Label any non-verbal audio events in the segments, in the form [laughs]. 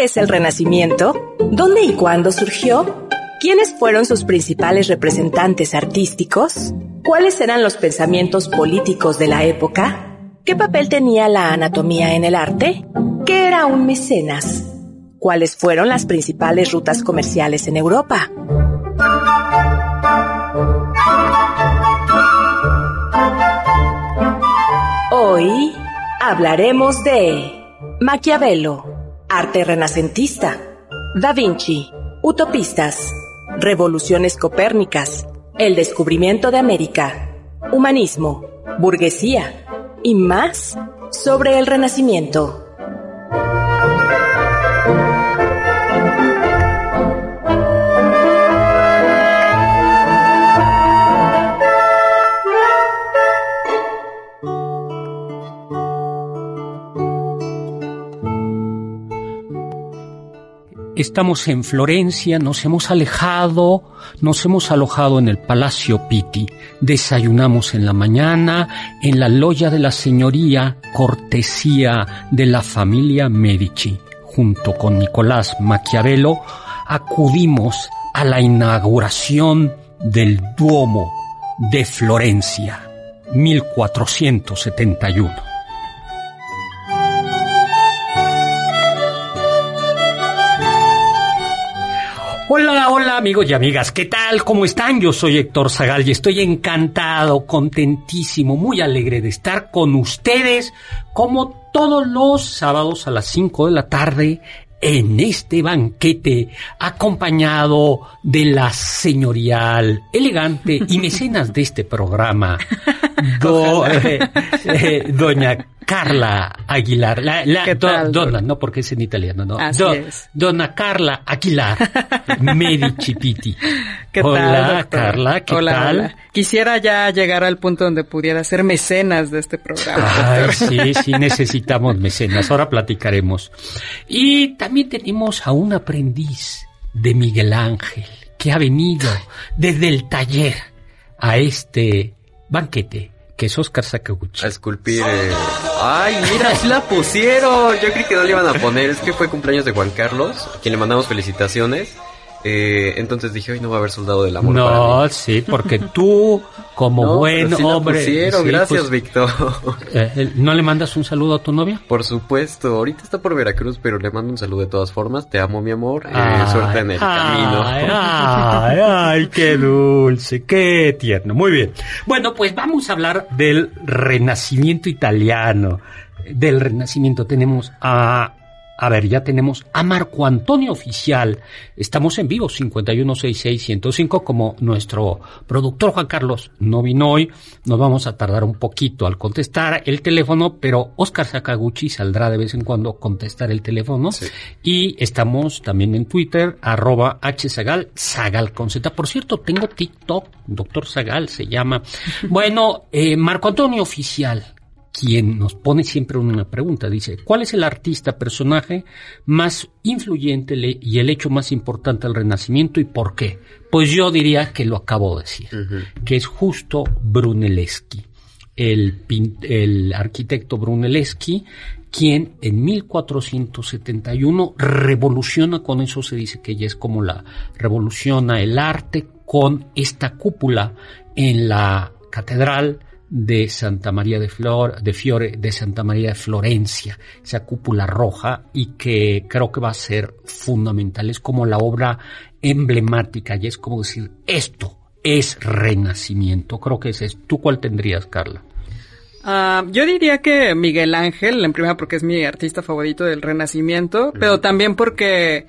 ¿Qué es el Renacimiento? ¿Dónde y cuándo surgió? ¿Quiénes fueron sus principales representantes artísticos? ¿Cuáles eran los pensamientos políticos de la época? ¿Qué papel tenía la anatomía en el arte? ¿Qué era un mecenas? ¿Cuáles fueron las principales rutas comerciales en Europa? Hoy hablaremos de Maquiavelo, arte renacentista, Da Vinci, utopistas, revoluciones copérnicas, el descubrimiento de América, humanismo, burguesía. Y más sobre el Renacimiento. Estamos en Florencia, nos hemos alejado, nos hemos alojado en el Palacio Pitti, desayunamos en la mañana en la loya de la señoría, cortesía de la familia Medici. Junto con Nicolás Maquiavelo acudimos a la inauguración del Duomo de Florencia, 1471. Amigos y amigas, ¿qué tal? ¿Cómo están? Yo soy Héctor Zagal y estoy encantado, contentísimo, muy alegre de estar con ustedes como todos los sábados a las 5 de la tarde en este banquete acompañado de la señorial, elegante y mecenas de este programa, [laughs] eh, eh, doña Carla Aguilar. La, donna, no porque es en italiano, no. Donna Carla Aguilar, [laughs] Medici Pitti. ¿Qué hola, Carla, ¿qué tal? Quisiera ya llegar al punto donde pudiera ser mecenas de este programa. sí, sí, necesitamos mecenas. Ahora platicaremos. Y también tenemos a un aprendiz de Miguel Ángel que ha venido desde el taller a este banquete que es Oscar Sakaguchi. A esculpir. Eh... Ay, mira, sí la pusieron. Yo creí que no le iban a poner. Es que fue cumpleaños de Juan Carlos, a quien le mandamos felicitaciones. Eh, entonces dije, hoy no va a haber soldado del amor. No, sí, porque [laughs] tú, como buen hombre. gracias, pues, Víctor. [laughs] Eh, ¿No le mandas un saludo a tu novia? Por supuesto, ahorita está por Veracruz, pero le mando un saludo de todas formas. Te amo, mi amor. Eh, suerte en el camino. [laughs] Ay, ay, qué dulce, qué tierno. Muy bien. Bueno, pues vamos a hablar del renacimiento italiano. Del renacimiento tenemos a a ver, ya tenemos a Marco Antonio Oficial. Estamos en vivo, 5166-105, como nuestro productor Juan Carlos no vino hoy. Nos vamos a tardar un poquito al contestar el teléfono, pero Oscar Sakaguchi saldrá de vez en cuando a contestar el teléfono. Y estamos también en Twitter, arroba hzagal, zagal con Z. Por cierto, tengo TikTok, doctor Zagal se llama. [laughs] Bueno, eh, Marco Antonio Oficial, quien nos pone siempre una pregunta. Dice, ¿cuál es el artista, personaje más influyente y el hecho más importante del Renacimiento y por qué? Pues yo diría que lo acabo de decir, que es justo Brunelleschi, el, el arquitecto Brunelleschi, quien en 1471 revoluciona, con eso se dice que ya es como la revoluciona el arte con esta cúpula en la catedral de Santa María de, Flor, de Fiore, de Santa María de Florencia, esa cúpula roja y que creo que va a ser fundamental. Es como la obra emblemática y es como decir, esto es renacimiento. Creo que ese es. ¿Tú cuál tendrías, Carla? Ah, yo diría que Miguel Ángel, en primera porque es mi artista favorito del Renacimiento, pero también porque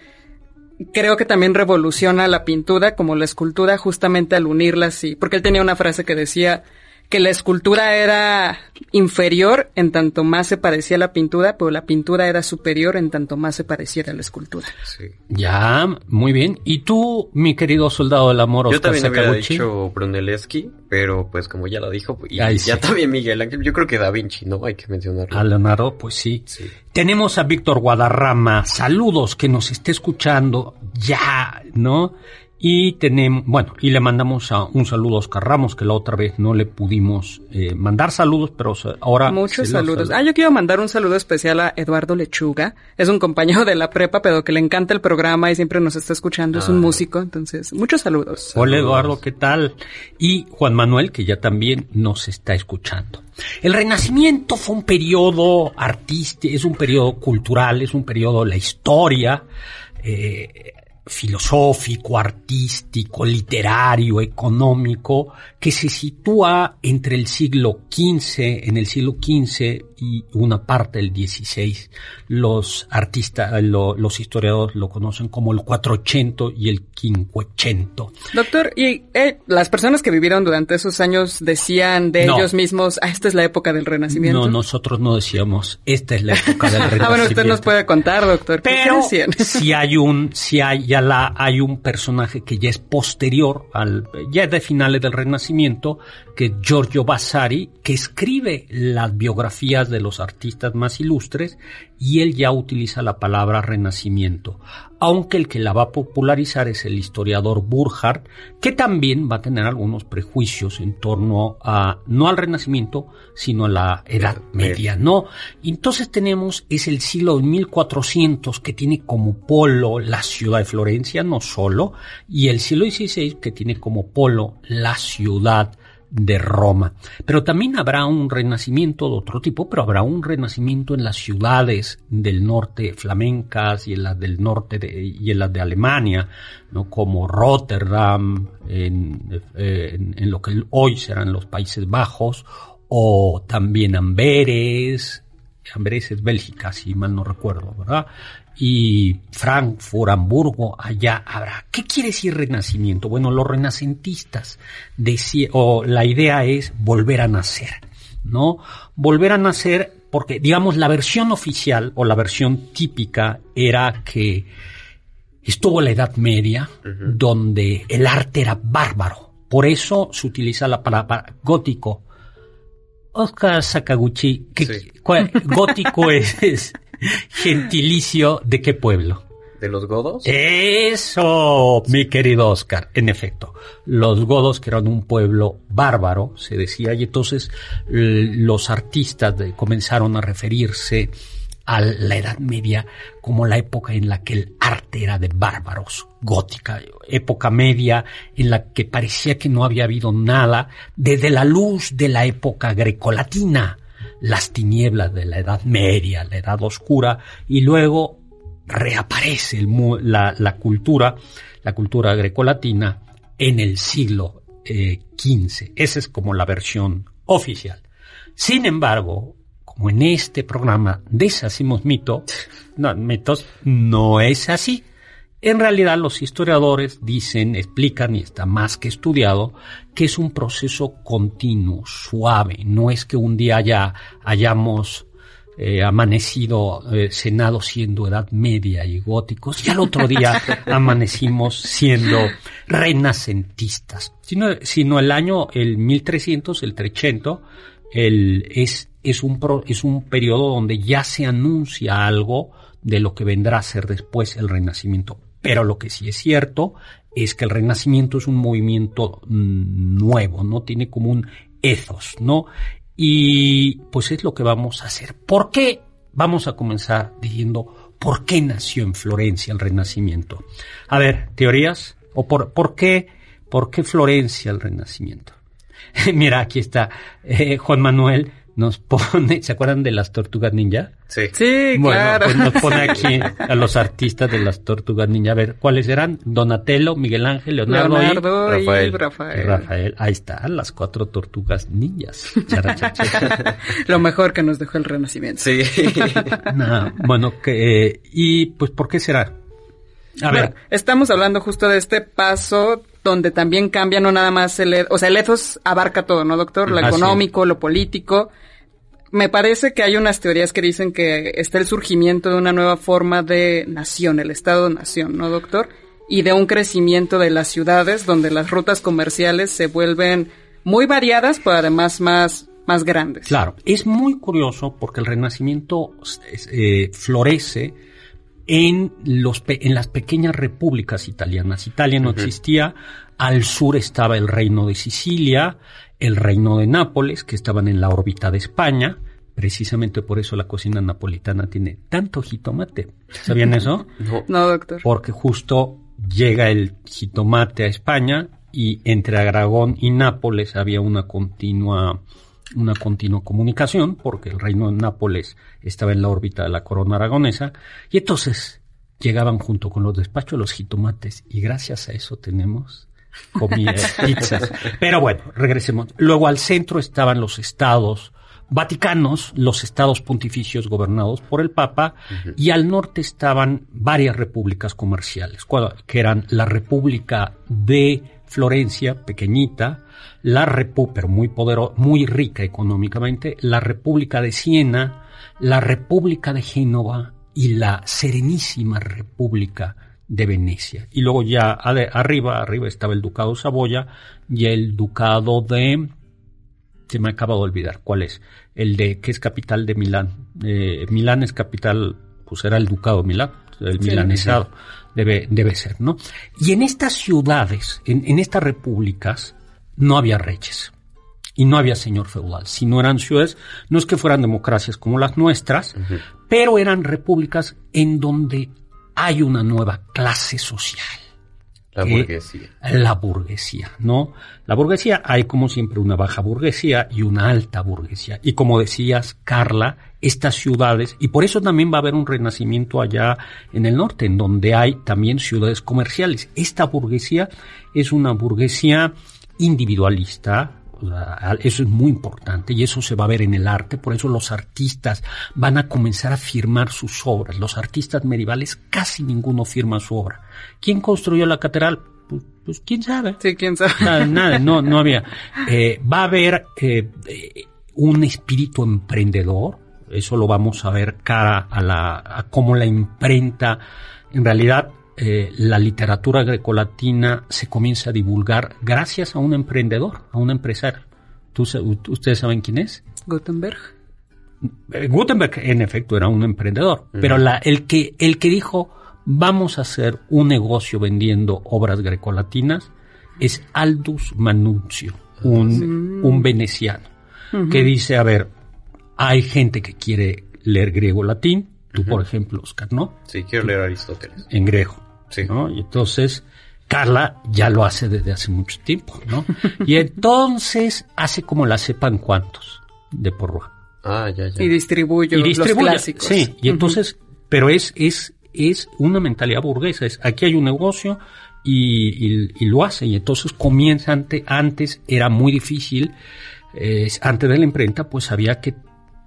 creo que también revoluciona la pintura como la escultura justamente al unirlas y porque él tenía una frase que decía que la escultura era inferior en tanto más se parecía a la pintura, pero la pintura era superior en tanto más se pareciera a la escultura. Sí. Ya, muy bien. ¿Y tú, mi querido soldado del amor, Yo Oscar también había dicho Brunelleschi, pero pues como ya lo dijo, y Ay, ya sí. también Miguel Ángel, yo creo que Da Vinci, ¿no? Hay que mencionarlo. A Leonardo, pues sí. Sí. Tenemos a Víctor Guadarrama. Saludos, que nos esté escuchando ya, ¿no? Y tenemos, bueno, y le mandamos a un saludo a Oscar Ramos, que la otra vez no le pudimos eh, mandar saludos, pero ahora... Muchos saludos. sal- Ah, yo quiero mandar un saludo especial a Eduardo Lechuga. Es un compañero de la prepa, pero que le encanta el programa y siempre nos está escuchando. Es un Ah. músico, entonces, muchos saludos. Hola Eduardo, ¿qué tal? Y Juan Manuel, que ya también nos está escuchando. El Renacimiento fue un periodo artístico, es un periodo cultural, es un periodo de la historia, eh, filosófico, artístico, literario, económico, que se sitúa entre el siglo XV, en el siglo XV y una parte del XVI. Los artistas, lo- los historiadores lo conocen como el 480 y el 580. Doctor, y eh, las personas que vivieron durante esos años decían de No. ellos mismos, ah, esta es la época del Renacimiento. No, nosotros no decíamos, esta es la época del Renacimiento. [laughs] Ah, bueno, usted nos puede contar, doctor. ¿Qué Pero [laughs] si hay un, si hay ya la, hay un personaje que ya es posterior al, ya de finales del Renacimiento, que es Giorgio Vasari, que escribe las biografías de los artistas más ilustres y él ya utiliza la palabra Renacimiento. Aunque el que la va a popularizar es el historiador Burkhardt, que también va a tener algunos prejuicios en torno a, no al Renacimiento, sino a la Edad Media, ¿no? Entonces tenemos, es el siglo de 1400 que tiene como polo la ciudad de Florencia, no solo, y el siglo XVI que tiene como polo la ciudad de Roma. Pero también habrá un renacimiento de otro tipo, pero habrá un renacimiento en las ciudades del norte flamencas y en las del norte de, y en las de Alemania, ¿no? como Rotterdam, en, en- en lo que hoy serán los Países Bajos, o también Amberes, Amberes es Bélgica, si mal no recuerdo, ¿verdad? Y Frankfurt, Hamburgo, allá habrá. ¿Qué quiere decir renacimiento? Bueno, los renacentistas decía, o la idea es volver a nacer, ¿no? Volver a nacer porque, digamos, la versión oficial o la versión típica era que estuvo la Edad Media, donde el arte era bárbaro. Por eso se utiliza la palabra gótico. Oscar Sakaguchi, ¿qué- Sí. [laughs] gótico es, es [laughs] gentilicio de qué pueblo? ¿De los godos? Eso, mi querido Oscar. En efecto, los godos, que eran un pueblo bárbaro, se decía, y entonces los artistas de- comenzaron a referirse a la Edad Media como la época en la que el arte era de bárbaros, gótica, época media en la que parecía que no había habido nada desde la luz de la época grecolatina, las tinieblas de la Edad Media, la Edad Oscura, y luego reaparece la, cultura, la cultura grecolatina en el siglo eh, XV. Esa es como la versión oficial. Sin embargo, como en este programa deshacimos mito, no, mitos, no es así. En realidad los historiadores dicen, explican y está más que estudiado que es un proceso continuo, suave. No es que un día ya hayamos eh, amanecido, eh, cenado siendo Edad Media y góticos, y al otro día [laughs] amanecimos siendo renacentistas. Sino, sino el año, el 1300, el 300, el, es, es, un pro- es un periodo donde ya se anuncia algo de lo que vendrá a ser después el Renacimiento. Pero lo que sí es cierto es que el Renacimiento es un movimiento nuevo, ¿no? Tiene como un ethos, ¿no? Y pues es lo que vamos a hacer. ¿Por qué? Vamos a comenzar diciendo por qué nació en Florencia el Renacimiento. A ver, teorías o por, por qué por qué Florencia el Renacimiento. [laughs] Mira, aquí está eh, Juan Manuel nos pone, ¿se acuerdan de las tortugas ninja? Sí. Sí, Bueno, claro. pues nos pone aquí [laughs] a los artistas de las tortugas ninja. A ver, ¿cuáles eran? Donatello, Miguel Ángel, Leonardo, y- Leonardo y Rafael. Rafael. y Rafael. Ahí están las cuatro tortugas ninjas. Chara. [laughs] Lo mejor que nos dejó el Renacimiento. Sí. [laughs] Nah, bueno, que, eh, y pues, ¿por qué será? A Bueno, ver, estamos hablando justo de este paso donde también cambia no nada más el, e, o sea, el ethos abarca todo, ¿no, doctor? Lo Así es. económico, lo político. Me parece que hay unas teorías que dicen que está el surgimiento de una nueva forma de nación, el Estado-nación, ¿no, doctor? Y de un crecimiento de las ciudades donde las rutas comerciales se vuelven muy variadas, pero además más, más grandes. Claro, es muy curioso porque el Renacimiento eh, florece en, los pe- en las pequeñas repúblicas italianas. Italia no existía, al sur estaba el reino de Sicilia, el reino de Nápoles, que estaban en la órbita de España. Precisamente por eso la cocina napolitana tiene tanto jitomate. ¿Sabían eso? [laughs] No. No, doctor. porque justo llega el jitomate a España y entre Aragón y Nápoles había una continua una continua comunicación porque el reino de Nápoles estaba en la órbita de la corona aragonesa y entonces llegaban junto con los despachos los jitomates y gracias a eso tenemos comida, [laughs] pizzas. Pero bueno, regresemos. Luego al centro estaban los estados vaticanos, los estados pontificios gobernados por el Papa, y al norte estaban varias repúblicas comerciales, que eran la República de Florencia, pequeñita, la repu pero muy podero muy rica económicamente, la República de Siena, la República de Génova y la Serenísima República de Venecia. Y luego ya arriba, arriba estaba el Ducado de Saboya y el Ducado de se me acaba de olvidar cuál es, el de que es capital de Milán. Eh, Milán es capital, pues era el ducado de Milán, el Sí, milanesado debe, debe ser, ¿no? Y en estas ciudades, en, en estas repúblicas, no había reyes y no había señor feudal. Si no eran ciudades, no es que fueran democracias como las nuestras, pero eran repúblicas en donde hay una nueva clase social La que burguesía. La burguesía, ¿no? La burguesía, hay como siempre una baja burguesía y una alta burguesía. Y como decías, Carla, estas ciudades, y por eso también va a haber un renacimiento allá en el norte, en donde hay también ciudades comerciales. Esta burguesía es una burguesía individualista, Eso es muy importante y eso se va a ver en el arte, por eso los artistas van a comenzar a firmar sus obras. Los artistas medievales casi ninguno firma su obra. ¿Quién construyó la catedral? Pues, pues quién sabe. Sí, quién sabe. Nada, nada, no, no había. Eh, va a haber eh, un espíritu emprendedor, eso lo vamos a ver cara a la, a cómo la imprenta, en realidad, eh, la literatura grecolatina se comienza a divulgar gracias a un emprendedor, a un empresario. ¿Tú, ¿Ustedes saben quién es? Gutenberg. Eh, Gutenberg, en efecto, era un emprendedor, pero la, el, que, el que dijo, vamos a hacer un negocio vendiendo obras grecolatinas, es Aldus Manuncio, un, un veneciano, que dice, a ver, hay gente que quiere leer griego-latín, tú, por ejemplo, Oscar, ¿no? Sí, quiero leer Aristóteles. En griego, Sí. ¿no? Y entonces, Carla ya lo hace desde hace mucho tiempo, ¿no? [laughs] y entonces hace como la sepan cuantos de Porrua Ah, ya, ya. Y distribuyo y distribuye. los clásicos. Sí, y entonces, pero es, es, es una mentalidad burguesa, es aquí hay un negocio y, y- y lo hace, y entonces comienza ante, antes era muy difícil, eh, antes de la imprenta, pues había que,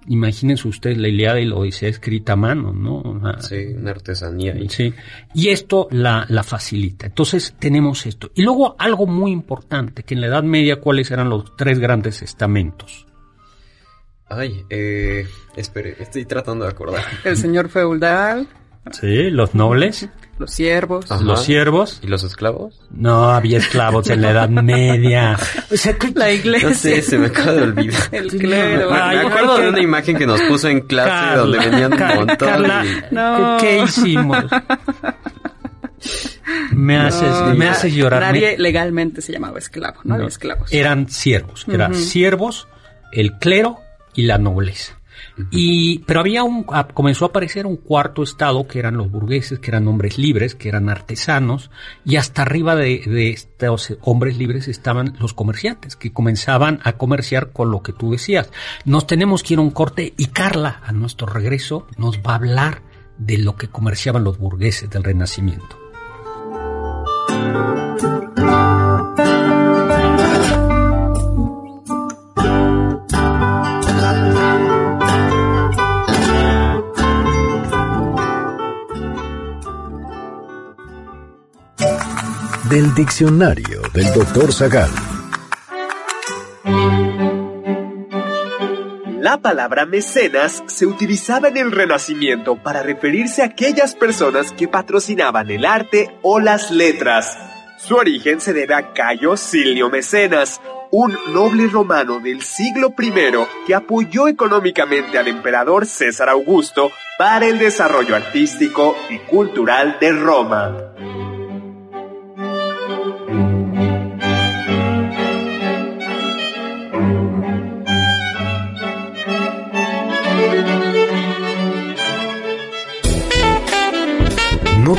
imagínense ustedes la Ilíada y la Odisea escrita a mano, ¿no? Sea, Sí, una artesanía ahí. Sí. Y esto la, la facilita. Entonces tenemos esto. Y luego algo muy importante, que en la Edad Media, ¿cuáles eran los tres grandes estamentos? Ay, eh, espere, estoy tratando de acordar. El señor feudal, Sí, los nobles, [laughs] los siervos. Ajá. los siervos, ¿Y los esclavos? No había esclavos en la Edad Media. [laughs] O sea, ¿qué- La iglesia. No sé, se me acaba de olvidar. El clero. Me, Ay, me acuerdo de una imagen que nos puso en clase Carla, donde venían un Car- montón. Carla, y- No. ¿qué, qué hicimos? Me haces, No, me na- haces llorar. Nadie Me- legalmente se llamaba esclavo, ¿no? no, Había esclavos. Eran siervos, eran siervos, el clero y la nobleza. Y, pero había un, comenzó a aparecer un cuarto estado que eran los burgueses, que eran hombres libres, que eran artesanos, y hasta arriba de, de estos hombres libres estaban los comerciantes, que comenzaban a comerciar con lo que tú decías. Nos tenemos que ir a un corte y Carla, a nuestro regreso, nos va a hablar de lo que comerciaban los burgueses del Renacimiento. Diccionario del doctor Zagal. La palabra mecenas se utilizaba en el Renacimiento para referirse a aquellas personas que patrocinaban el arte o las letras. Su origen se debe a Cayo Silio Mecenas, un noble romano del siglo I que apoyó económicamente al emperador César Augusto para el desarrollo artístico y cultural de Roma.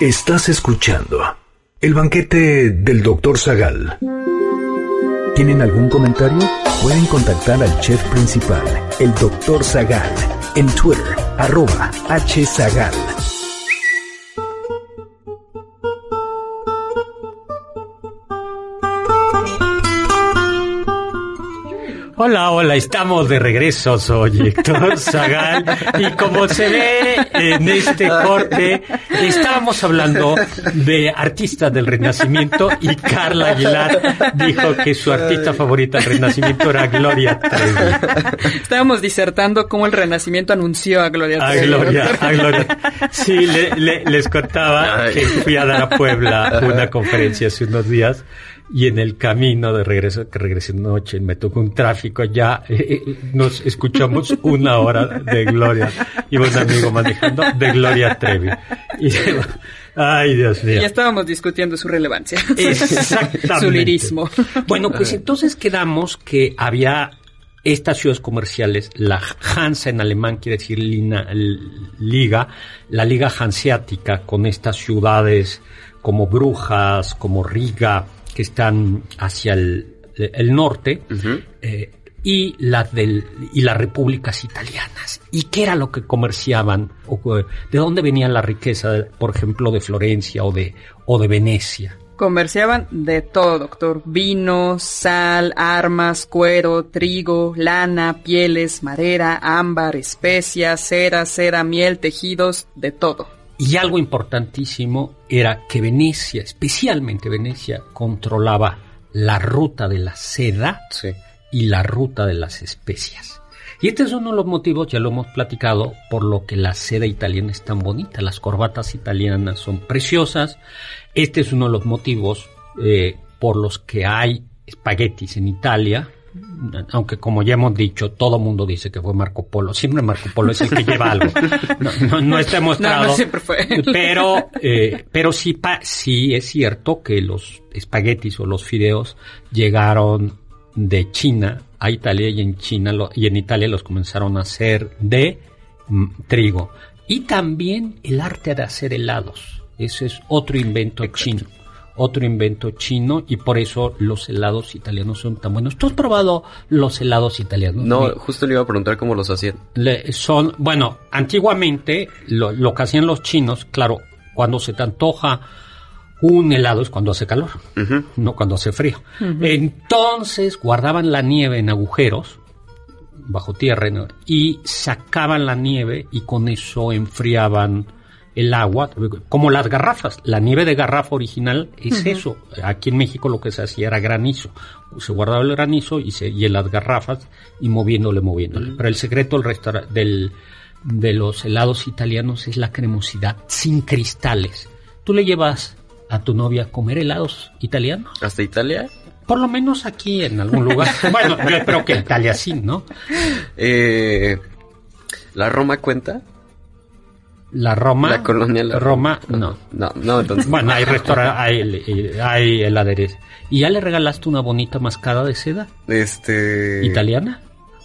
Estás escuchando el banquete del Dr. Zagal. ¿Tienen algún comentario? Pueden contactar al chef principal, el Dr. Zagal, en Twitter, arroba hzagal. Hola, hola, estamos de regreso, soy Héctor Zagal y como se ve en este corte, estábamos hablando de artistas del Renacimiento y Carla Aguilar dijo que su artista favorita del Renacimiento era Gloria Trevi. Estábamos disertando cómo el Renacimiento anunció a Gloria A Trevi. Gloria, a Gloria. Sí, le- le- les contaba que fui a dar a Puebla una conferencia hace unos días y en el camino de regreso, que regresé noche, me tocó un tráfico ya, eh, eh, nos escuchamos una hora de Gloria, iba un amigo manejando de Gloria Trevi. Y ay Dios mío. Y estábamos discutiendo su relevancia. [laughs] Exactamente. su lirismo. Bueno, pues entonces quedamos que había estas ciudades comerciales, la Hansa en alemán quiere decir lina- liga, la liga hanseática con estas ciudades como Brujas, como Riga, que están hacia el, el norte, eh, y las del y las repúblicas italianas. ¿Y qué era lo que comerciaban? O, eh, ¿De dónde venía la riqueza, por ejemplo, de Florencia o de o de Venecia? Comerciaban de todo, doctor. Vino, sal, armas, cuero, trigo, lana, pieles, madera, ámbar, especias, cera, cera, miel, tejidos, de todo. Y algo importantísimo era que Venecia, especialmente Venecia, controlaba la ruta de la seda Sí. y la ruta de las especias. Y este es uno de los motivos, ya lo hemos platicado, por lo que la seda italiana es tan bonita. Las corbatas italianas son preciosas. Este es uno de los motivos eh, por los que hay espaguetis en Italia. Aunque como ya hemos dicho, todo mundo dice que fue Marco Polo. Siempre Marco Polo es el que lleva algo. No, no, no está [laughs] demostrado. No, siempre fue. Pero, eh, pero sí, pa- sí es cierto que los espaguetis o los fideos llegaron de China a Italia y en China lo- y en Italia los comenzaron a hacer de mm, trigo. Y también el arte de hacer helados. Ese es otro invento chino. Otro invento chino y por eso los helados italianos son tan buenos. ¿Tú has probado los helados italianos? No, justo le iba a preguntar cómo los hacían. le- son, bueno, antiguamente lo, lo que hacían los chinos, claro, cuando se te antoja un helado es cuando hace calor, no cuando hace frío. Entonces guardaban la nieve en agujeros bajo tierra ¿no? y sacaban la nieve y con eso enfriaban el agua, como las garrafas. La nieve de garrafa original es eso. Aquí en México lo que se hacía era granizo. Se guardaba el granizo y, se, y en las garrafas y moviéndole, moviéndole. Pero el secreto del, del de los helados italianos es la cremosidad sin cristales. ¿Tú le llevas a tu novia a comer helados italianos? ¿Hasta Italia? Por lo menos aquí en algún lugar. [laughs] bueno, yo espero que Italia sí, ¿no? Eh, ¿La Roma cuenta? La Roma. ¿La colonia? La Roma, no. No, no, entonces. Bueno, hay restaurantes, hay, hay heladerías. ¿Y ya le regalaste una bonita mascada de seda Este. italiana?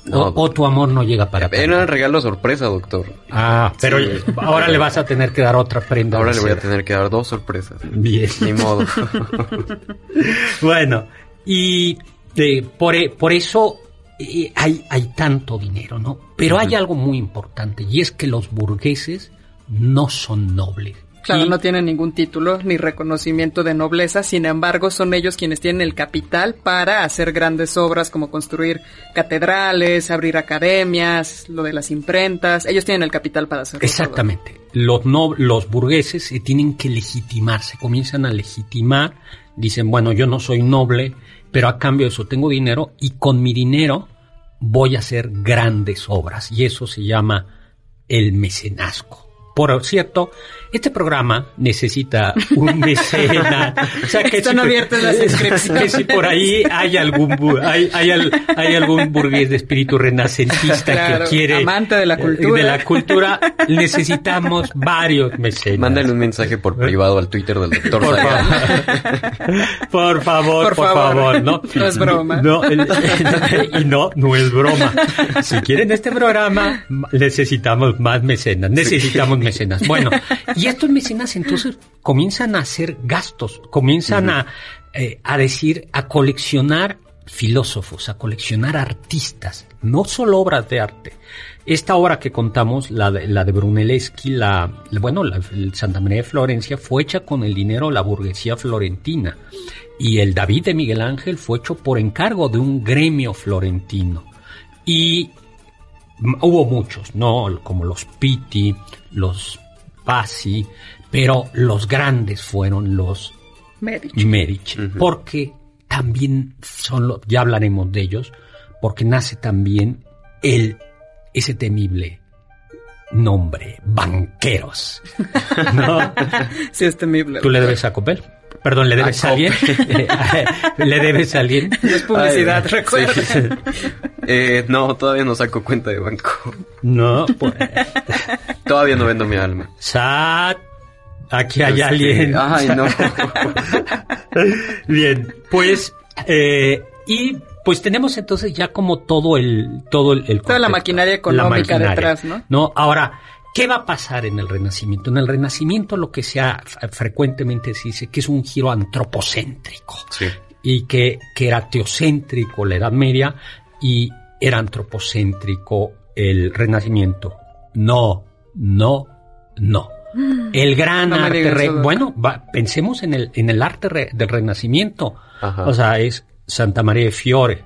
No, o, o tu amor no llega para Era tanto? el regalo sorpresa, doctor. Ah, pero Sí. ahora le vas a tener que dar otra prenda. Ahora le voy a tener que dar dos sorpresas. Bien. Ni modo. [laughs] Bueno, y eh, por, por eso eh, hay, hay tanto dinero, ¿no? Pero hay algo muy importante y es que los burgueses no son nobles. Claro, Y- no tienen ningún título ni reconocimiento de nobleza, sin embargo son ellos quienes tienen el capital para hacer grandes obras como construir catedrales, abrir academias, lo de las imprentas, ellos tienen el capital para hacerlo. todo. Exactamente. Los, no, los burgueses se tienen que legitimar, se comienzan a legitimar, dicen, bueno, yo no soy noble, pero a cambio de eso tengo dinero y con mi dinero voy a hacer grandes obras y eso se llama el mecenazgo. Por cierto, este programa necesita un [laughs] mecenas. O sea, que Están si- abiertas las [laughs] inscripciones. Que si por ahí hay algún, hay, hay, al- hay algún burgués de espíritu renacentista Claro, que quiere... amante de la eh, cultura. De la cultura, necesitamos varios mecenas. Mándale un mensaje por privado al Twitter del doctor Por favor. por favor, por, Por favor, favor. ¿no? No es broma. No, y no, no es broma. Si quieren este programa, necesitamos más mecenas, necesitamos mecenas. Bueno, y estos mecenas entonces comienzan a hacer gastos, comienzan a, eh, a decir, a coleccionar filósofos, a coleccionar artistas, no solo obras de arte. Esta obra que contamos, la de, la de Brunelleschi, la, bueno, la, el Santa María de Florencia, fue hecha con el dinero de la burguesía florentina. Y el David de Miguel Ángel fue hecho por encargo de un gremio florentino. Y hubo muchos, ¿no? Como los Pitti, los Pasi, pero los grandes fueron los Medici. Medici, porque también son los, ya hablaremos de ellos, porque nace también el, ese temible nombre, banqueros. ¿No? [laughs] Sí, es temible. ¿Tú le debes a Copel? Perdón, ¿le debes a, A alguien? [laughs] ¿Le debes a alguien? No es publicidad, Ay, recuerda. sí. Eh, no, todavía no saco cuenta de banco. No, pues. Todavía no vendo mi alma. Sat, aquí hay Este, alguien. Ay, no. [laughs] Bien, pues, eh, y pues tenemos entonces ya como todo el, todo el, el Toda la maquinaria la económica maquinaria. detrás, ¿no? No, ahora, ¿qué va a pasar en el Renacimiento? En el Renacimiento lo que se ha, frecuentemente se dice que es un giro antropocéntrico Sí. y que, que era teocéntrico la Edad Media y era antropocéntrico el Renacimiento. No, no, no. El gran No arte, re- bueno, va- pensemos en el, en el arte re- del Renacimiento. Ajá. O sea, es Santa María de Fiore,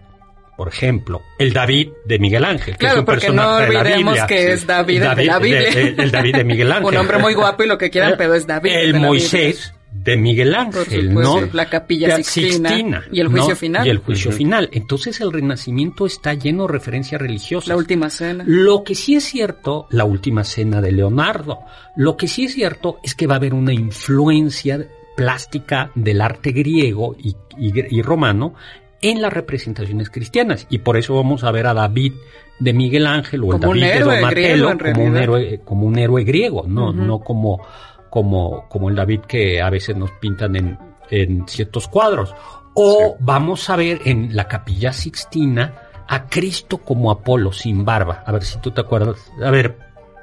por ejemplo, el David de Miguel Ángel, que Claro, es un porque no personaje de la olvidemos Biblia. que es David de la Biblia. el, el David de Miguel [laughs] Ángel. Un hombre muy guapo y lo que quieran, pero es David El de Moisés de Miguel Ángel, supuesto, ¿no? la capilla Sixtina y el ¿no? juicio final. Y el juicio final. Entonces el Renacimiento está lleno de referencias religiosas. La última cena. Lo que sí es cierto, la última cena de Leonardo, lo que sí es cierto es que va a haber una influencia plástica del arte griego y, y- y romano en las representaciones cristianas. Y por eso vamos a ver a David de Miguel Ángel o el Como David de en como un héroe, como un héroe griego, no, no como, como, como el David que a veces nos pintan en, en ciertos cuadros. O vamos a ver en la capilla Sixtina a Cristo como Apolo, sin barba. A ver si tú te acuerdas. A ver,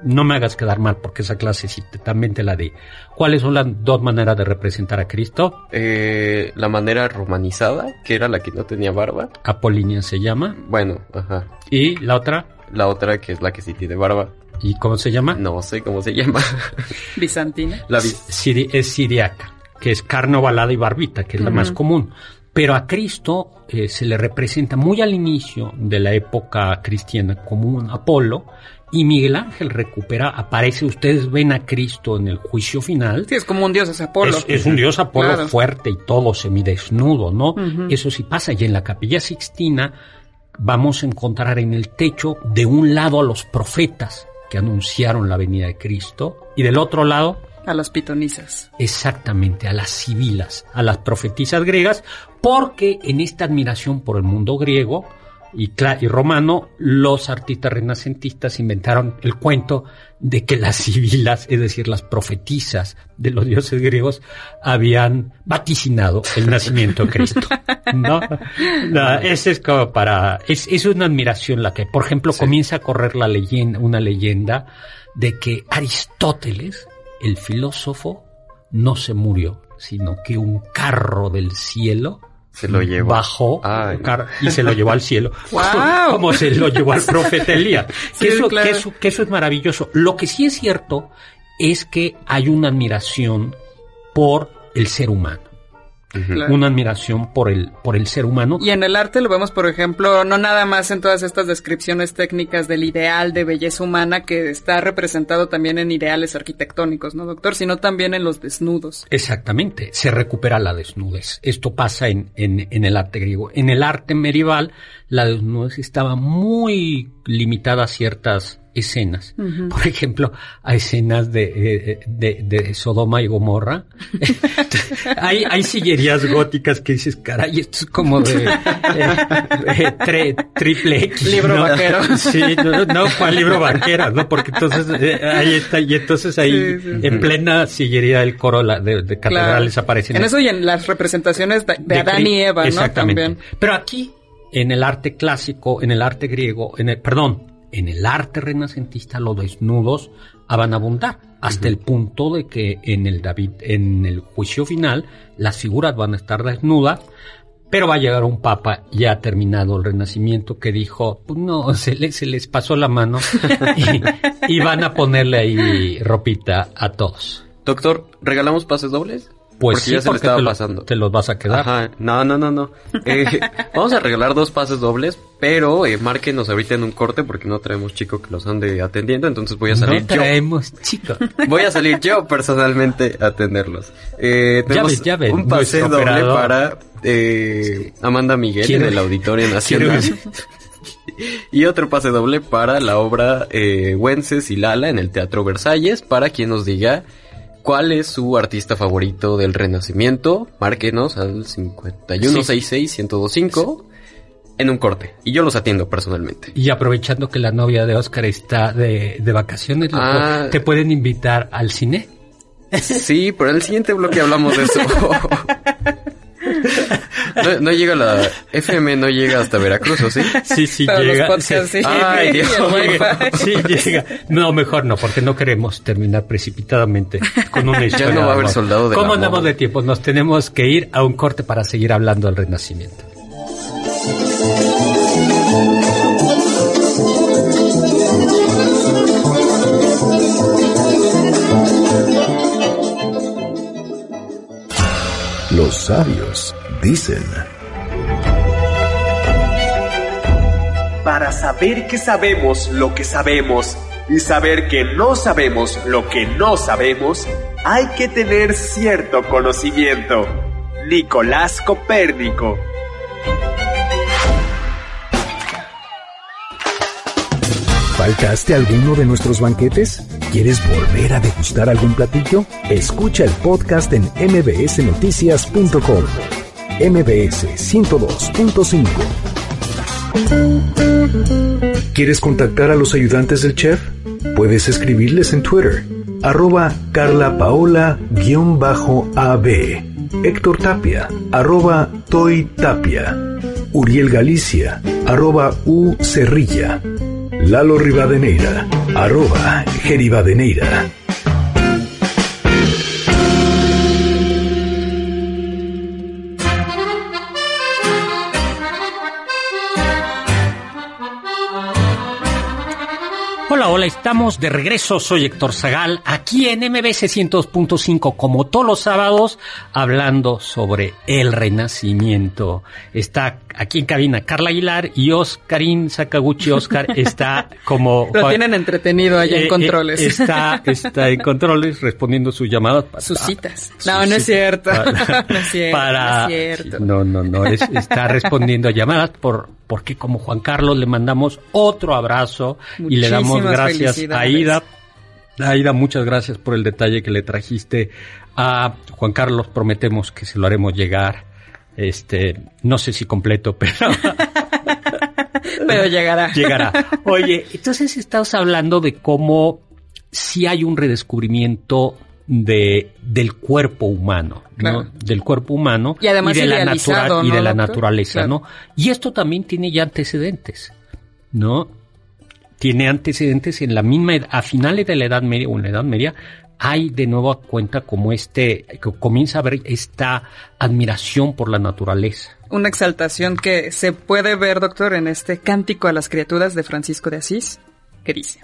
no me hagas quedar mal porque esa clase sí te- también te la di. ¿Cuáles son las dos maneras de representar a Cristo? Eh, la manera romanizada, que era la que no tenía barba. Apolínea se llama. Bueno, ajá. Y la otra, La otra que es la que sí tiene barba. ¿y cómo se llama? No sé cómo se llama. [laughs] Bizantina. La vi. Siri- es siriaca, que es carne ovalada y barbita, que es la más común. Pero a Cristo eh, se le representa muy al inicio de la época cristiana como un Apolo y Miguel Ángel recupera, aparece, ustedes ven a Cristo en el juicio final. Sí, es como un dios ese Apolo. Es, es un dios Apolo Claro. fuerte y todo semidesnudo, ¿no? Eso sí pasa. Y en la capilla Sixtina vamos a encontrar en el techo de un lado a los profetas que anunciaron la venida de Cristo y del otro lado A las pitonisas. exactamente a las sibilas, a las profetisas griegas, porque en esta admiración por el mundo griego y, y romano, los artistas renacentistas inventaron el cuento de que las [laughs] sibilas, es decir, las profetisas de los dioses griegos, habían vaticinado el nacimiento de Cristo. ¿No? [laughs] no ese es como para, es, es una admiración la que, por ejemplo, comienza a correr la leyenda, una leyenda de que Aristóteles, el filósofo, no se murió, sino que un carro del cielo se lo llevó. Bajó y se lo llevó al cielo. [laughs] Como se lo llevó al profeta Elías. [laughs] que, eso, que eso es maravilloso. Lo que sí es cierto es que hay una admiración por el ser humano una admiración por el, por el ser humano. Y en el arte lo vemos, por ejemplo, no nada más en todas estas descripciones técnicas del ideal de belleza humana que está representado también en ideales arquitectónicos, ¿no, doctor? Sino también en los desnudos. Exactamente, se recupera la desnudez. Esto pasa en, en, en el arte griego. En el arte medieval, la desnudez estaba muy limitada a ciertas escenas. Por ejemplo, a escenas de, eh, de, de, Sodoma y Gomorra. [laughs] hay, hay sillerías góticas que dices, caray, esto es como de eh, eh, triple X. Libro vaquero. Sí, no, no, ¿cuál libro vaquero? ¿no? Porque entonces ahí está, y entonces ahí en plena sillería del coro de, de catedrales aparecen. En eso y en las representaciones de, Adán y Eva, ¿no? También. Pero aquí, en el arte clásico, en el arte griego, en el, perdón, en el arte renacentista los desnudos van a abundar, hasta el punto de que en el David, en el juicio final, las figuras van a estar desnudas, pero va a llegar un papa ya terminado el renacimiento que dijo, pues no, [laughs] se, les pasó la mano y, y van a ponerle ahí ropita a todos. Doctor, ¿regalamos pases dobles? Pues sí, ya se estaba te pasando. te los vas a quedar. Ajá, no, no, no, no. Eh, [laughs] vamos a regalar dos pases dobles, pero eh, márquenos ahorita en un corte porque no traemos chico que los ande atendiendo, entonces voy a salir no traemos chico. Voy a salir yo personalmente a atenderlos. Eh, tenemos un pase doble para eh, Amanda Miguel en el Auditorio Nacional. [laughs] y otro pase doble para la obra eh, Wences y Lala en el Teatro Versalles para quien nos diga ¿Cuál es su artista favorito del Renacimiento? Márquenos al 5166-1025 en un corte. Y yo los atiendo personalmente. Y aprovechando que la novia de Oscar está de, vacaciones, ah. ¿te pueden invitar al cine? Sí, pero en el siguiente bloque hablamos de eso. [laughs] No, llega la FM, no llega hasta Veracruz, ¿o sí? Sí, sí llega. sí. Ay, Dios. Sí, llega. No, mejor no, porque no queremos terminar precipitadamente con una historia. Ya no va a haber soldado de ¿Cómo andamos de tiempo? Nos tenemos que ir a un corte para seguir hablando del Renacimiento. Los sabios dicen. Para saber que sabemos lo que sabemos y saber que no sabemos lo que no sabemos, hay que tener cierto conocimiento. Nicolás Copérnico ¿Faltaste alguno de nuestros banquetes? ¿Quieres volver a degustar algún platillo? Escucha el podcast en mbsnoticias.com. MBS 102.5. ¿Quieres contactar a los ayudantes del chef? Puedes escribirles en Twitter, arroba carlapaola-ab, Héctor Tapia, arroba Toy Tapia, Uriel Galicia, arroba U Cerrilla, Lalo Rivadeneira, arroba Geribadeneira. Hola, estamos de regreso. Soy Héctor Zagal, aquí en MBC 102.5, como todos los sábados, hablando sobre el renacimiento. Está aquí en cabina Carla Aguilar y Oscarín Sakaguchi. Oscar [laughs] está como... Lo tienen entretenido allá en eh, eh, controles. está, está en controles respondiendo sus llamadas. sus citas. no, [laughs] no es cierto. no es cierto. no, es cierto. no, no, no, está respondiendo a llamadas por, porque como Juan Carlos le mandamos otro abrazo y le damos gracias a Aida. Aida, muchas gracias por el detalle que le trajiste a Juan Carlos. Prometemos que se lo haremos llegar. Este, no sé si completo, [laughs] pero [laughs] Pero llegará. Llegará. Oye, entonces estamos hablando de cómo si hay un redescubrimiento de, del cuerpo humano, ¿no? Del cuerpo humano y, además de, la, y de la naturaleza, ¿no? Y esto también tiene ya antecedentes, ¿no? Tiene antecedentes en la misma a finales de la Edad Media o en la Edad Media hay de nuevo a cuenta como este, que comienza a haber esta admiración por la naturaleza. Una exaltación que se puede ver, doctor, en este Cántico a las criaturas de Francisco de Asís, que dice,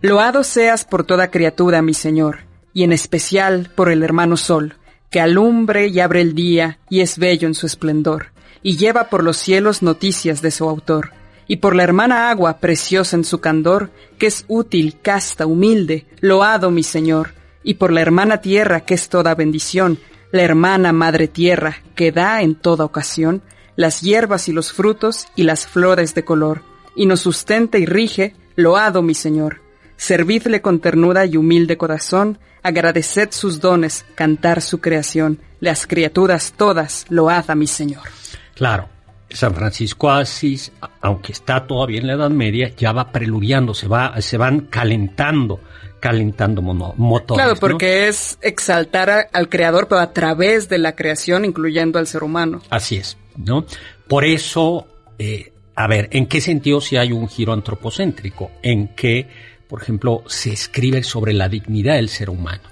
Loado seas por toda criatura, mi Señor, y en especial por el hermano Sol, que alumbre y abre el día y es bello en su esplendor, y lleva por los cielos noticias de su autor, y por la hermana agua preciosa en su candor, que es útil, casta, humilde, loado mi Señor, y por la hermana tierra, que es toda bendición, la hermana madre tierra, que da en toda ocasión las hierbas y los frutos y las flores de color, y nos sustenta y rige, loado mi Señor. Servidle con ternura y humilde corazón, agradeced sus dones, cantar su creación, las criaturas todas, load a mi Señor. Claro, San Francisco Asís, aunque está todavía en la Edad Media, ya va preludiando, se, va, se van calentando, calentando motores. Claro, porque es exaltar al creador, pero a través de la creación, incluyendo al ser humano. Así es, ¿no? Por eso, eh, a ver, ¿en qué sentido si hay un giro antropocéntrico? En que por ejemplo, se escribe sobre la dignidad del ser humano.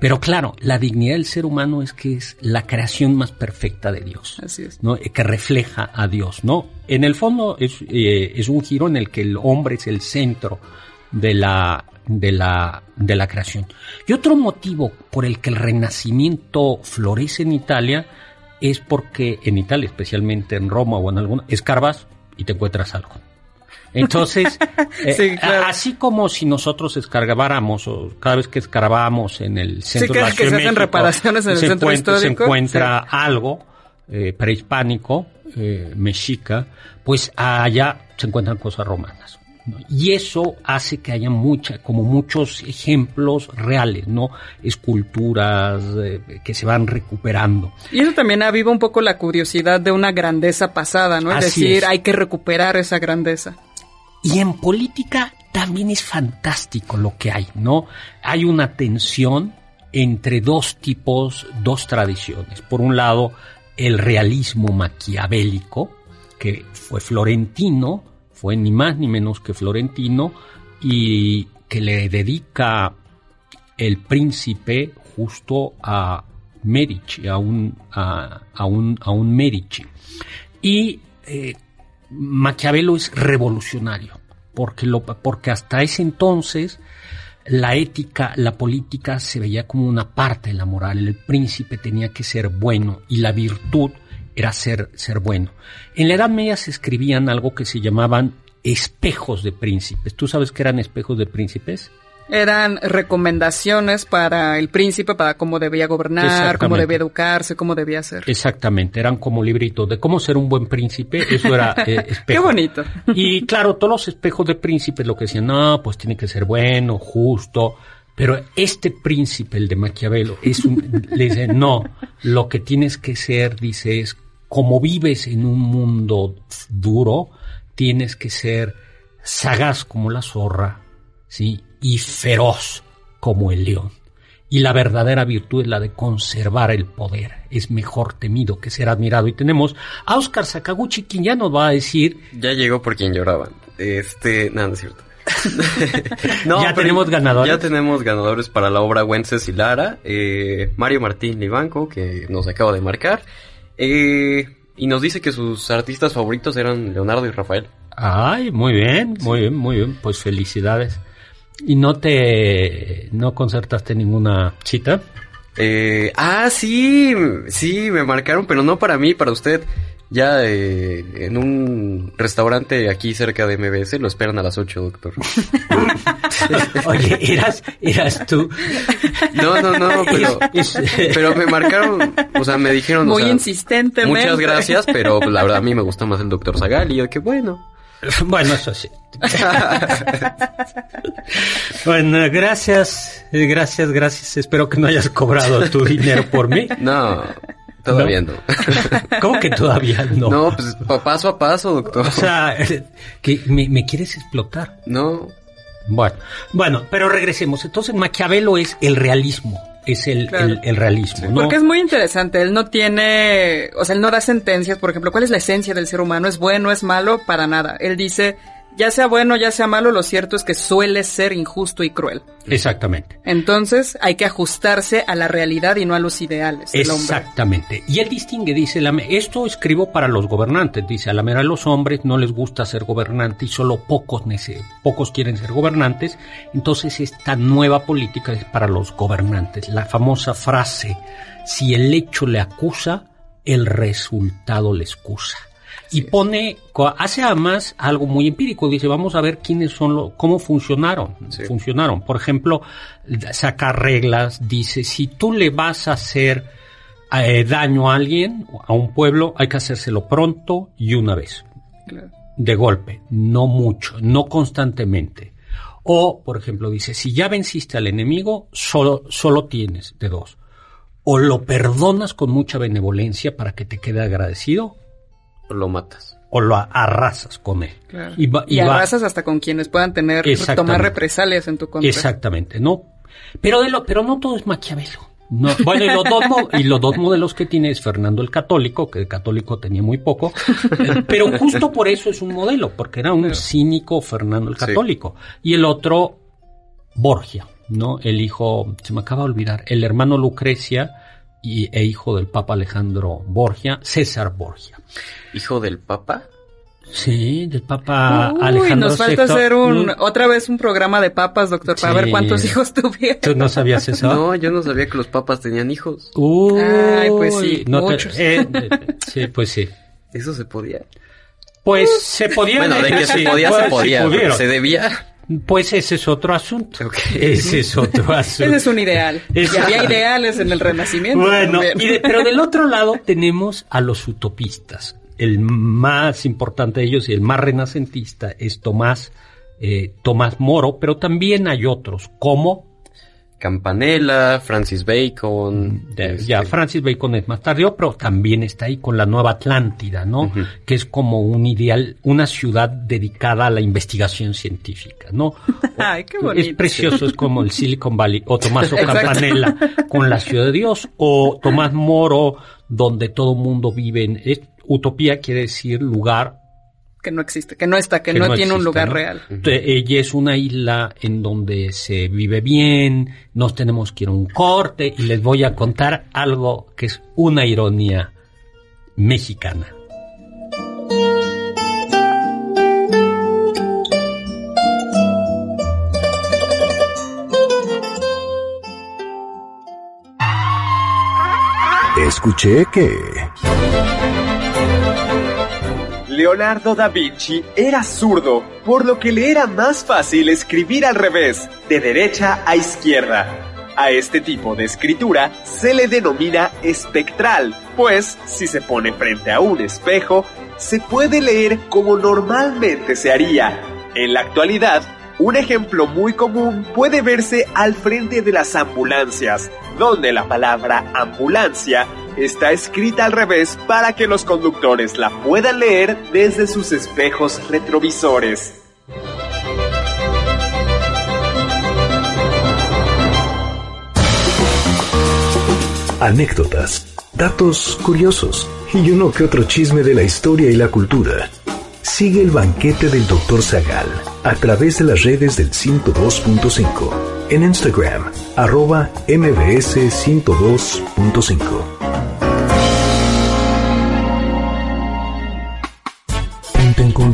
Pero claro, la dignidad del ser humano es que es la creación más perfecta de Dios, Así es. ¿no? que refleja a Dios, ¿no? En el fondo es, eh, es un giro en el que el hombre es el centro de la, de la, de la creación. Y otro motivo por el que el renacimiento florece en Italia es porque en Italia, especialmente en Roma o en alguna, escarbas y te encuentras algo. Entonces, [laughs] eh, así como si nosotros escarbáramos, o cada vez que escarbamos en el centro de la que se hacen reparaciones en el centro histórico, se encuentra algo eh, prehispánico, eh, mexica, pues allá se encuentran cosas romanas. Y eso hace que haya mucha, como muchos ejemplos reales, ¿no? Esculturas que se van recuperando. Y eso también aviva un poco la curiosidad de una grandeza pasada, ¿no? Es decir, hay que recuperar esa grandeza. Y en política también es fantástico lo que hay, ¿no? Hay una tensión entre dos tipos, dos tradiciones. Por un lado, el realismo maquiavélico, que fue florentino, fue ni más ni menos que florentino, y que le dedica el príncipe justo a Medici, a un, a, un, a un Medici. Y eh, Maquiavelo es revolucionario, porque, porque hasta ese entonces la ética, la política se veía como una parte de la moral. El príncipe tenía que ser bueno y la virtud era ser, ser bueno. En la Edad Media se escribían algo que se llamaban espejos de príncipes. ¿Tú sabes qué eran espejos de príncipes? Eran recomendaciones para el príncipe, para cómo debía gobernar, cómo debía educarse, cómo debía ser. Exactamente, eran como libritos de cómo ser un buen príncipe, eso era eh, [laughs] espejo. Qué bonito. Y claro, todos los espejos de príncipes lo que decían, no, pues tiene que ser bueno, justo, pero este príncipe, el de Maquiavelo, es un, [laughs] le dice, no, lo que tienes que ser, dice, es como vives en un mundo duro, tienes que ser sagaz como la zorra, ¿sí? Y feroz como el león. Y la verdadera virtud es la de conservar el poder. Es mejor temido que ser admirado. Y tenemos a Oscar Sakaguchi, quien ya nos va a decir... Ya llegó por quien lloraban. Este, nada, no es cierto. [laughs] ya tenemos ganadores. Ya tenemos ganadores para la obra Wences y Lara. Eh, Mario Martín Libanco, que nos acaba de marcar. Eh, y nos dice que sus artistas favoritos eran Leonardo y Rafael. Ay, muy bien, muy bien, muy bien. Pues felicidades. ¿Y no te no concertaste ninguna cita? Eh, ah, sí, sí, me marcaron, pero no para mí, para usted. Ya eh, en un restaurante aquí cerca de MBS lo esperan a las 8, doctor. [laughs] Oye, ¿eras, eras tú. No, no, no, pero, pero me marcaron, o sea, me dijeron... Muy insistente. Muchas gracias, pero la verdad a mí me gusta más el doctor Zagal y yo que bueno. [laughs] Bueno, eso sí. [laughs] bueno, gracias, gracias, gracias. Espero que no hayas cobrado tu [laughs] dinero por mí. No. Todavía no. ¿Cómo que todavía no? No, pues paso a paso, doctor. O sea, que me, quieres explotar. No. Bueno, bueno, pero regresemos. Entonces, Maquiavelo es el realismo es el, el, realismo. Porque es muy interesante. Él no tiene, o sea, él no da sentencias, por ejemplo, ¿cuál es la esencia del ser humano? ¿Es bueno, es malo? Para nada. Él dice, ya sea bueno, ya sea malo, lo cierto es que suele ser injusto y cruel. Exactamente. Entonces hay que ajustarse a la realidad y no a los ideales. Exactamente. Y él distingue, dice, esto escribo para los gobernantes, dice, a la mera los hombres no les gusta ser gobernante y solo pocos, pocos quieren ser gobernantes. Entonces esta nueva política es para los gobernantes. La famosa frase, si el hecho le acusa, el resultado le excusa y pone, hace además algo muy empírico, dice, vamos a ver quiénes son los, cómo funcionaron, funcionaron. Por ejemplo, saca reglas, dice, si tú le vas a hacer eh, daño a alguien, a un pueblo, hay que hacérselo pronto y una vez. De golpe, no mucho, no constantemente. O, por ejemplo, dice, si ya venciste al enemigo, solo, solo tienes de dos. O lo perdonas con mucha benevolencia para que te quede agradecido, lo matas. O lo arrasas con él. Y, arrasas hasta con quienes puedan tener, tomar represalias en tu contra. Exactamente, no. Pero, de lo, pero no todo es Maquiavelo. bueno, y los, dos, y los dos modelos que tiene es Fernando el Católico, que el católico tenía muy poco, [laughs] pero justo por eso es un modelo, porque era un cínico Fernando el Católico. Y el otro, Borgia, ¿no? El hijo, se me acaba de olvidar, el hermano Lucrecia, y, e hijo del Papa Alejandro Borgia, César Borgia. ¿Hijo del Papa? Sí, del Papa Uy, Alejandro nos falta hacer un, mm. otra vez un programa de papas, doctor, para ver cuántos hijos tuvieron. ¿Tú no sabías eso? No, yo no sabía que los papas tenían hijos. Uy, Ay, pues sí, muchos. Eh, sí, pues sí. ¿Eso se podía? Pues se podía. Bueno, de que se podía, se podía. ¿Se debía? Pues ese es otro asunto. Ese es otro [laughs] asunto. ese es un ideal. Y había ideales en el Renacimiento. Bueno, pero del [laughs] otro lado tenemos a los utopistas. El más importante de ellos y el más renacentista es Tomás, eh, Tomás Moro, pero también hay otros, como Campanella, Francis Bacon. Ya, este, Francis Bacon es más tardío, pero también está ahí con la Nueva Atlántida, ¿no? Que es como un ideal, una ciudad dedicada a la investigación científica, ¿no? [laughs] Ay, qué bonito. Es precioso, es como el Silicon Valley, o Tomás [laughs] Campanella con la Ciudad de Dios, o Tomás Moro, donde todo mundo vive en... utopía quiere decir lugar que no existe, que no está, que, no, tiene un lugar real. Ella es una isla en donde se vive bien, nos tenemos que ir a un corte y les voy a contar algo que es una ironía mexicana. Escuché que... Leonardo da Vinci era zurdo, por lo que le era más fácil escribir al revés, de derecha a izquierda. A este tipo de escritura se le denomina espectral, pues si se pone frente a un espejo, se puede leer como normalmente se haría. En la actualidad, un ejemplo muy común puede verse al frente de las ambulancias, donde la palabra ambulancia está escrita al revés para que los conductores la puedan leer desde sus espejos retrovisores. Anécdotas, datos curiosos y uno que otro chisme de la historia y la cultura. Sigue el banquete del Dr. Zagal a través de las redes del 102.5 en Instagram, arroba mbs102.5.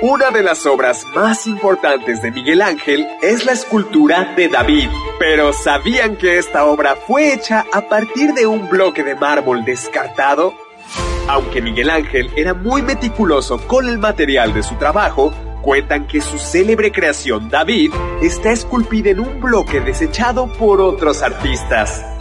Una de las obras más importantes de Miguel Ángel es la escultura de David. Pero ¿sabían que esta obra fue hecha a partir de un bloque de mármol descartado? Aunque Miguel Ángel era muy meticuloso con el material de su trabajo, cuentan que su célebre creación David está esculpida en un bloque desechado por otros artistas.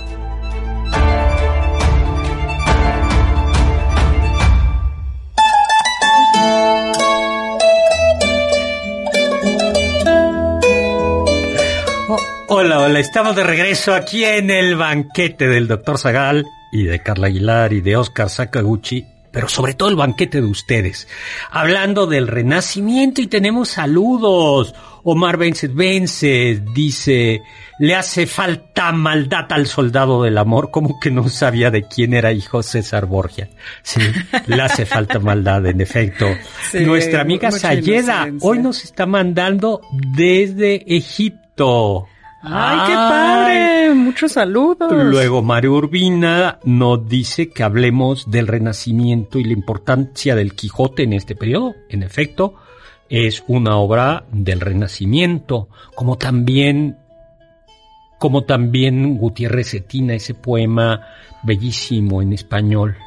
Hola, hola, estamos de regreso aquí en el banquete del doctor Zagal y de Carla Aguilar y de Oscar Sakaguchi, pero sobre todo el banquete de ustedes. Hablando del renacimiento y tenemos saludos. Omar Vence Vence dice, le hace falta maldad al soldado del amor, como que no sabía de quién era hijo César Borgia. Sí, le hace falta maldad, en efecto. [laughs] Nuestra amiga Sayeda hoy nos está mandando desde Egipto. ¡Ay, qué padre! Muchos saludos. Luego Mario Urbina nos dice que hablemos del Renacimiento y la importancia del Quijote en este periodo. En efecto, es una obra del Renacimiento, como también como también Gutiérrez Cetina, ese poema bellísimo en español.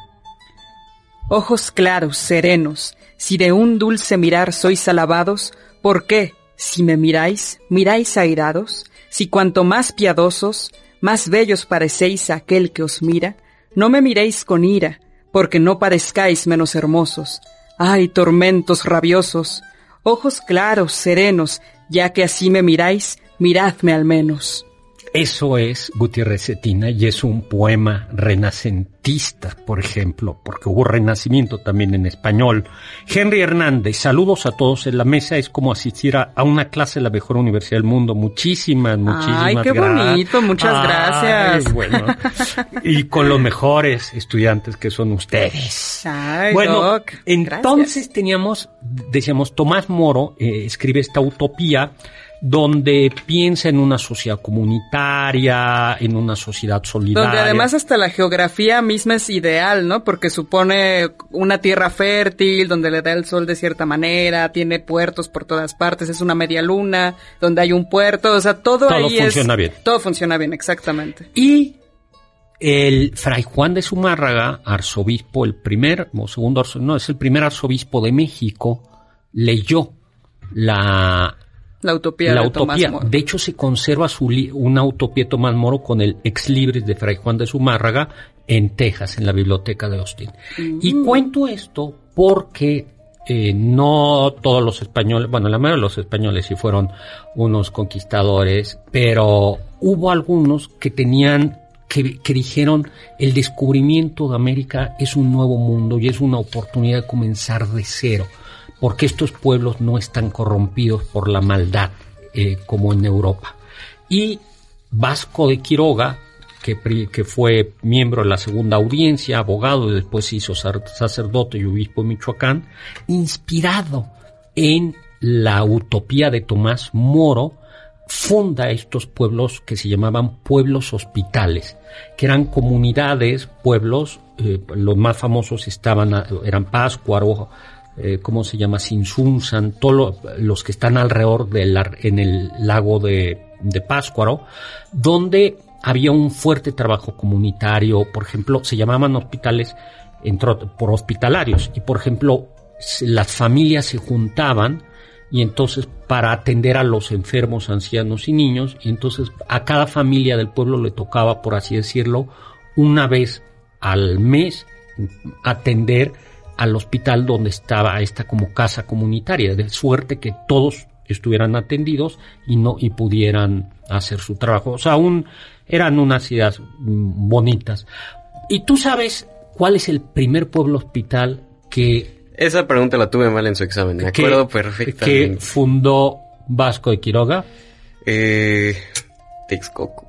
Ojos claros, serenos, si de un dulce mirar sois alabados, ¿por qué, si me miráis, miráis airados? Si cuanto más piadosos, más bellos parecéis a aquel que os mira, no me miréis con ira, porque no parezcáis menos hermosos. Ay, tormentos rabiosos, ojos claros, serenos, ya que así me miráis, miradme al menos. Eso es Gutiérrez Cetina y es un poema renacentista, por ejemplo, porque hubo renacimiento también en español. Henry Hernández, saludos a todos en la mesa, es como asistir a, una clase de la mejor universidad del mundo. Muchísimas, muchísimas Ay, qué bonito, muchas gracias. Bueno, y con los mejores estudiantes que son ustedes. Ay, bueno, entonces teníamos, decíamos, Tomás Moro eh, escribe esta utopía donde piensa en una sociedad comunitaria, en una sociedad solidaria. Donde además hasta la geografía misma es ideal, ¿no? Porque supone una tierra fértil, donde le da el sol de cierta manera, tiene puertos por todas partes, es una media luna, donde hay un puerto, o sea, todo, todo ahí funciona bien. Todo funciona bien, exactamente. Y el fray Juan de Zumárraga, arzobispo, el primer, o segundo, no, es el primer arzobispo de México, leyó la la utopía de Tomás Moro. De hecho, se conserva su una utopía de Tomás Moro con el ex libris de Fray Juan de Zumárraga en Texas, en la biblioteca de Austin. Y mm. cuento esto porque eh, no todos los españoles, bueno, la mayoría de los españoles sí fueron unos conquistadores, pero hubo algunos que tenían que, que, dijeron el descubrimiento de América es un nuevo mundo y es una oportunidad de comenzar de cero porque estos pueblos no están corrompidos por la maldad eh, como en Europa. Y Vasco de Quiroga, que, fue miembro de la segunda audiencia, abogado y después se hizo sacerdote y obispo de Michoacán, inspirado en la utopía de Tomás Moro, funda estos pueblos que se llamaban pueblos hospitales, que eran comunidades, pueblos, eh, los más famosos estaban, eran Páscuaro, eh, ¿cómo se llama? Sinsunsan, todos los que están alrededor del, en el lago de, de Páscuaro, donde había un fuerte trabajo comunitario, por ejemplo, se llamaban hospitales por hospitalarios y por ejemplo las familias se juntaban y entonces para atender a los enfermos, ancianos y niños y entonces a cada familia del pueblo le tocaba, por así decirlo, una vez al mes atender al hospital donde estaba esta como casa comunitaria, de suerte que todos estuvieran atendidos y no y pudieran hacer su trabajo. O sea, aún eran unas ideas bonitas. ¿Y tú sabes cuál es el primer pueblo hospital que... Esa pregunta la tuve mal en su examen, me acuerdo perfectamente. Que fundó Vasco de Quiroga. Eh, Texcoco.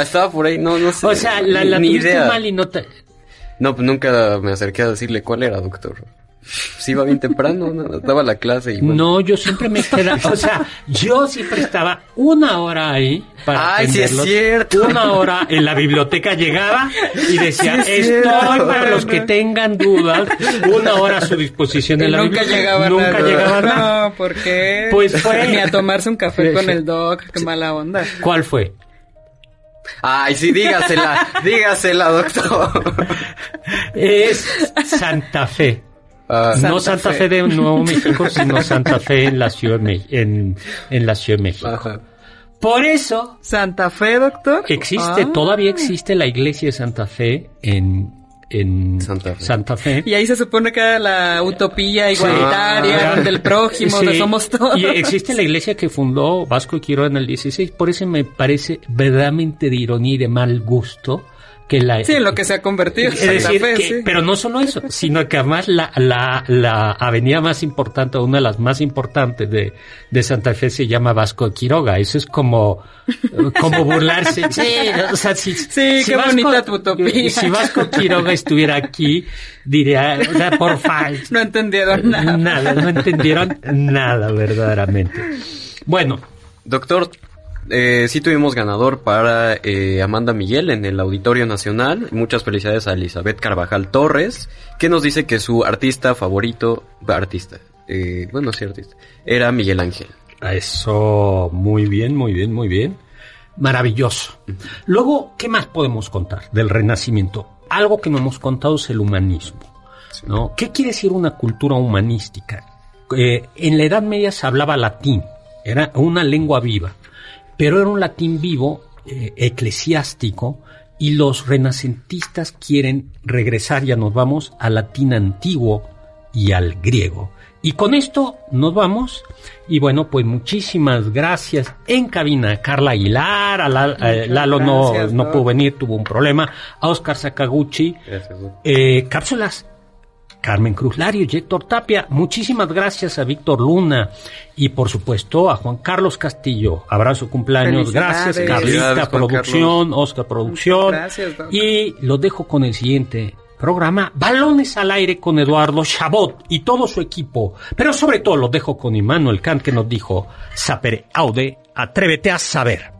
Estaba por ahí, no, no sé. O sea, la, la tuviste mal y no te... No, pues nunca me acerqué a decirle cuál era, doctor. Sí, iba bien temprano, [laughs] ¿no? daba la clase y No, yo siempre me quedaba, o sea, yo siempre estaba una hora ahí para Ay, sí es cierto. Una hora en la biblioteca llegaba y decía, estoy para los que tengan dudas, una hora a su disposición en la nunca Llegaba nunca nada. llegaba nada. No, ¿por qué? Pues fue... Ni a tomarse un café con el doc, qué mala onda. ¿Cuál fue? Ay, sí, dígasela, [laughs] dígasela, doctor. Es Santa Fe. Ah. no Santa Fe. de Nuevo México, sino Santa Fe en la Ciudad de, en, en la Ciudad de México. Por eso. Santa Fe, doctor. Existe, ah. todavía existe la iglesia de Santa Fe en, en Santa Fe. Y ahí se supone que era la utopía igualitaria ah. del prójimo, de somos todos. Y existe la iglesia que fundó Vasco Quiroga en el 16, por eso me parece verdaderamente de ironía y de mal gusto Sí, en lo que se ha convertido. Es decir, pero no solo eso, sino que además la, la, la avenida más importante, una de las más importantes de, de Santa Fe se llama Vasco de Quiroga. Eso es como, como burlarse. Sí, o sea, si, sí qué bonita tu utopía. Si Vasco Quiroga estuviera aquí, diría, o sea, por favor. No entendieron nada. Nada, no entendieron nada verdaderamente. Bueno. Doctor, eh, sí tuvimos ganador para eh, Amanda Miguel en el Auditorio Nacional. Muchas felicidades a Elizabeth Carvajal Torres, que nos dice que su artista favorito, artista, eh, bueno, sí artista, era Miguel Ángel. Eso, muy bien, muy bien, muy bien. Maravilloso. Luego, ¿qué más podemos contar del Renacimiento? Algo que no hemos contado es el humanismo. ¿no? ¿Qué quiere decir una cultura humanística? Eh, en la Edad Media se hablaba latín, era una lengua viva pero era un latín vivo, eh, eclesiástico, y los renacentistas quieren regresar, ya nos vamos, al latín antiguo y al griego. Y con esto nos vamos. Y bueno, pues muchísimas gracias en cabina a Carla Aguilar, a, Lalo no, no, pudo venir, tuvo un problema, a Oscar Sakaguchi. Eh, cápsulas Carmen Cruz Lario y Héctor Tapia. Muchísimas gracias a Víctor Luna y por supuesto a Juan Carlos Castillo. Abrazo cumpleaños. Gracias Carlita Producción, Oscar Producción. y los dejo con el siguiente programa Balones al aire con Eduardo Chabot y todo su equipo. Pero sobre todo los dejo con Immanuel Kant que nos dijo, sapere aude, atrévete a saber.